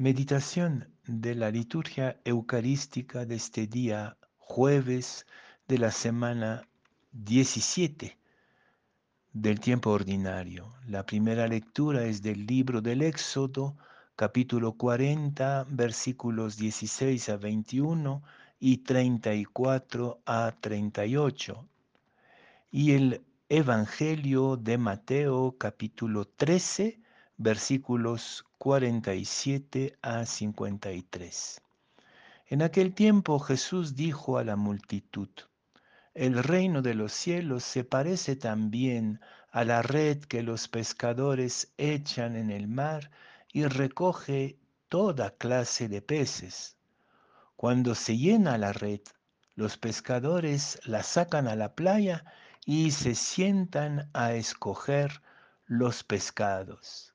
Meditación de la liturgia eucarística de este día jueves de la semana 17 del tiempo ordinario. La primera lectura es del libro del Éxodo, capítulo 40, versículos 16 a 21 y 34 a 38. Y el Evangelio de Mateo, capítulo 13, versículos 47 a 53. En aquel tiempo Jesús dijo a la multitud, el reino de los cielos se parece también a la red que los pescadores echan en el mar y recoge toda clase de peces. Cuando se llena la red, los pescadores la sacan a la playa y se sientan a escoger los pescados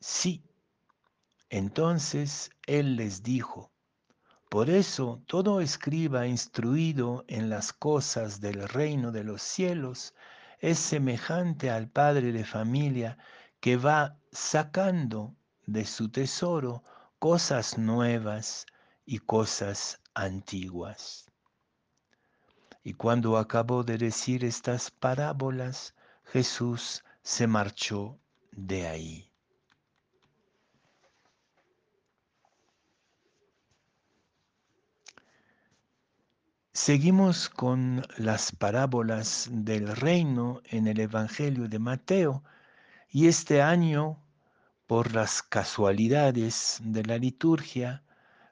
Sí. Entonces él les dijo, por eso todo escriba instruido en las cosas del reino de los cielos es semejante al padre de familia que va sacando de su tesoro cosas nuevas y cosas antiguas. Y cuando acabó de decir estas parábolas, Jesús se marchó de ahí. Seguimos con las parábolas del reino en el Evangelio de Mateo y este año, por las casualidades de la liturgia,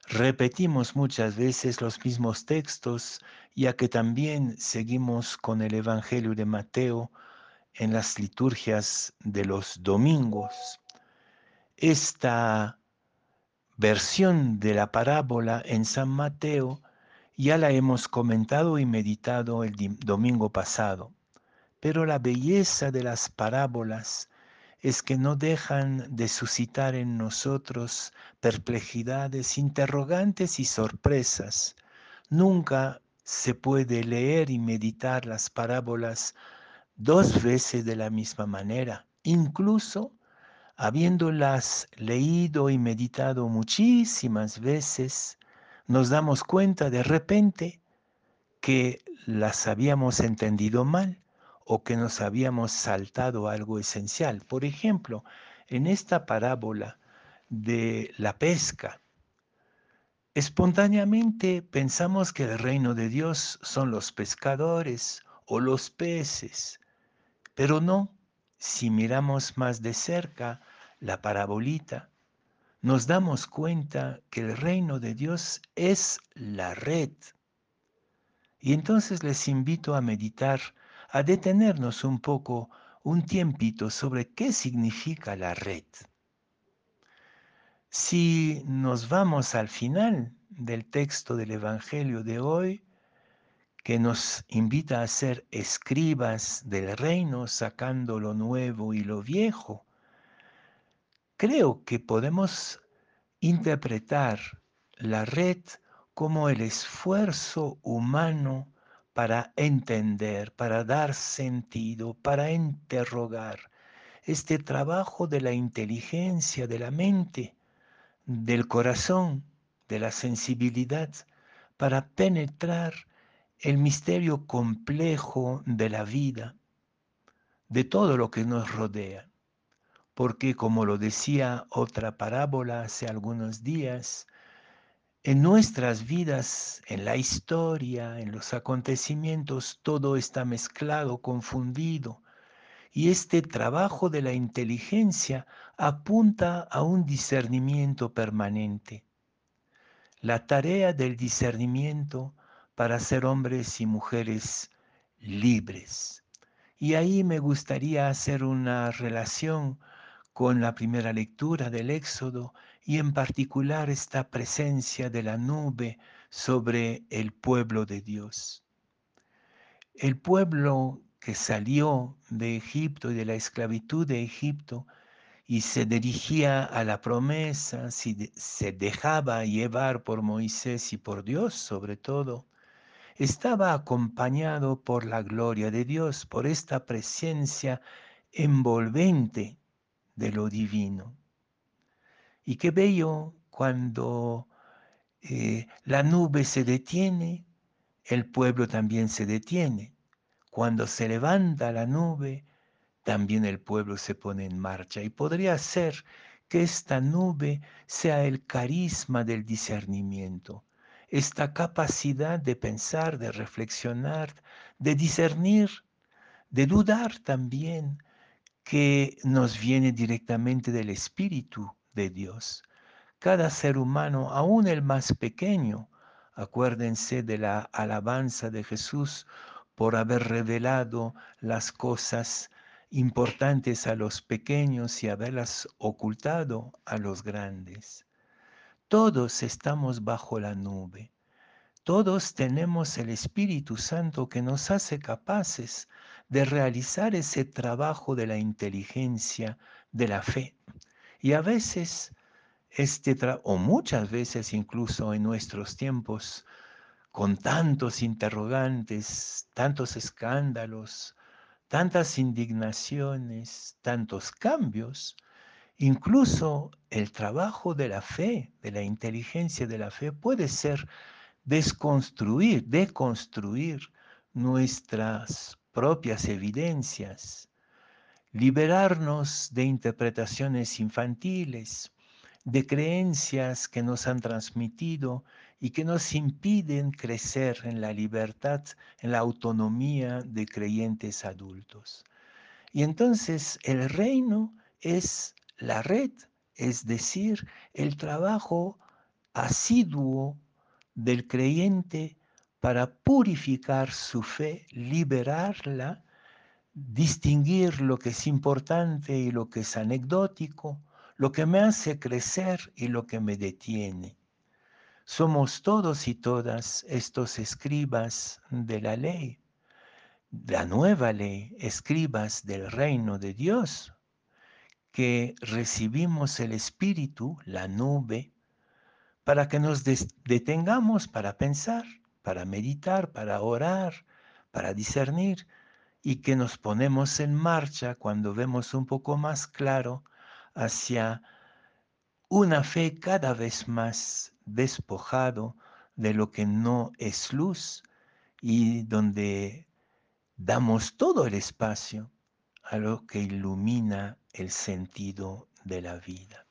repetimos muchas veces los mismos textos, ya que también seguimos con el Evangelio de Mateo en las liturgias de los domingos. Esta versión de la parábola en San Mateo ya la hemos comentado y meditado el domingo pasado, pero la belleza de las parábolas es que no dejan de suscitar en nosotros perplejidades, interrogantes y sorpresas. Nunca se puede leer y meditar las parábolas dos veces de la misma manera, incluso habiéndolas leído y meditado muchísimas veces, nos damos cuenta de repente que las habíamos entendido mal o que nos habíamos saltado algo esencial. Por ejemplo, en esta parábola de la pesca, espontáneamente pensamos que el reino de Dios son los pescadores o los peces, pero no, si miramos más de cerca la parabolita, nos damos cuenta que el reino de Dios es la red. Y entonces les invito a meditar, a detenernos un poco, un tiempito sobre qué significa la red. Si nos vamos al final del texto del Evangelio de hoy, que nos invita a ser escribas del reino, sacando lo nuevo y lo viejo, creo que podemos interpretar la red como el esfuerzo humano para entender, para dar sentido, para interrogar. Este trabajo de la inteligencia, de la mente, del corazón, de la sensibilidad, para penetrar el misterio complejo de la vida, de todo lo que nos rodea porque como lo decía otra parábola hace algunos días, en nuestras vidas, en la historia, en los acontecimientos, todo está mezclado, confundido. Y este trabajo de la inteligencia apunta a un discernimiento permanente. La tarea del discernimiento para ser hombres y mujeres libres. Y ahí me gustaría hacer una relación con la primera lectura del Éxodo y en particular esta presencia de la nube sobre el pueblo de Dios. El pueblo que salió de Egipto y de la esclavitud de Egipto y se dirigía a la promesa, se dejaba llevar por Moisés y por Dios sobre todo, estaba acompañado por la gloria de Dios, por esta presencia envolvente de lo divino. Y qué bello cuando eh, la nube se detiene, el pueblo también se detiene. Cuando se levanta la nube, también el pueblo se pone en marcha. Y podría ser que esta nube sea el carisma del discernimiento, esta capacidad de pensar, de reflexionar, de discernir, de dudar también, que nos viene directamente del Espíritu de Dios. Cada ser humano, aún el más pequeño, acuérdense de la alabanza de Jesús por haber revelado las cosas importantes a los pequeños y haberlas ocultado a los grandes. Todos estamos bajo la nube. Todos tenemos el Espíritu Santo que nos hace capaces de realizar ese trabajo de la inteligencia, de la fe. Y a veces, este o muchas veces incluso en nuestros tiempos, con tantos interrogantes, tantos escándalos, tantas indignaciones, tantos cambios, Incluso el trabajo de la fe, de la inteligencia de la fe, puede ser desconstruir, deconstruir nuestras propias evidencias, liberarnos de interpretaciones infantiles, de creencias que nos han transmitido y que nos impiden crecer en la libertad, en la autonomía de creyentes adultos. Y entonces el reino es la red, es decir, el trabajo asiduo del creyente para purificar su fe, liberarla, distinguir lo que es importante y lo que es anecdótico, lo que me hace crecer y lo que me detiene. Somos todos y todas estos escribas de la ley, la nueva ley, escribas del reino de Dios, que recibimos el Espíritu, la nube, para que nos detengamos para pensar, para meditar, para orar, para discernir, y que nos ponemos en marcha cuando vemos un poco más claro hacia una fe cada vez más despojado de lo que no es luz y donde damos todo el espacio a lo que ilumina el sentido de la vida.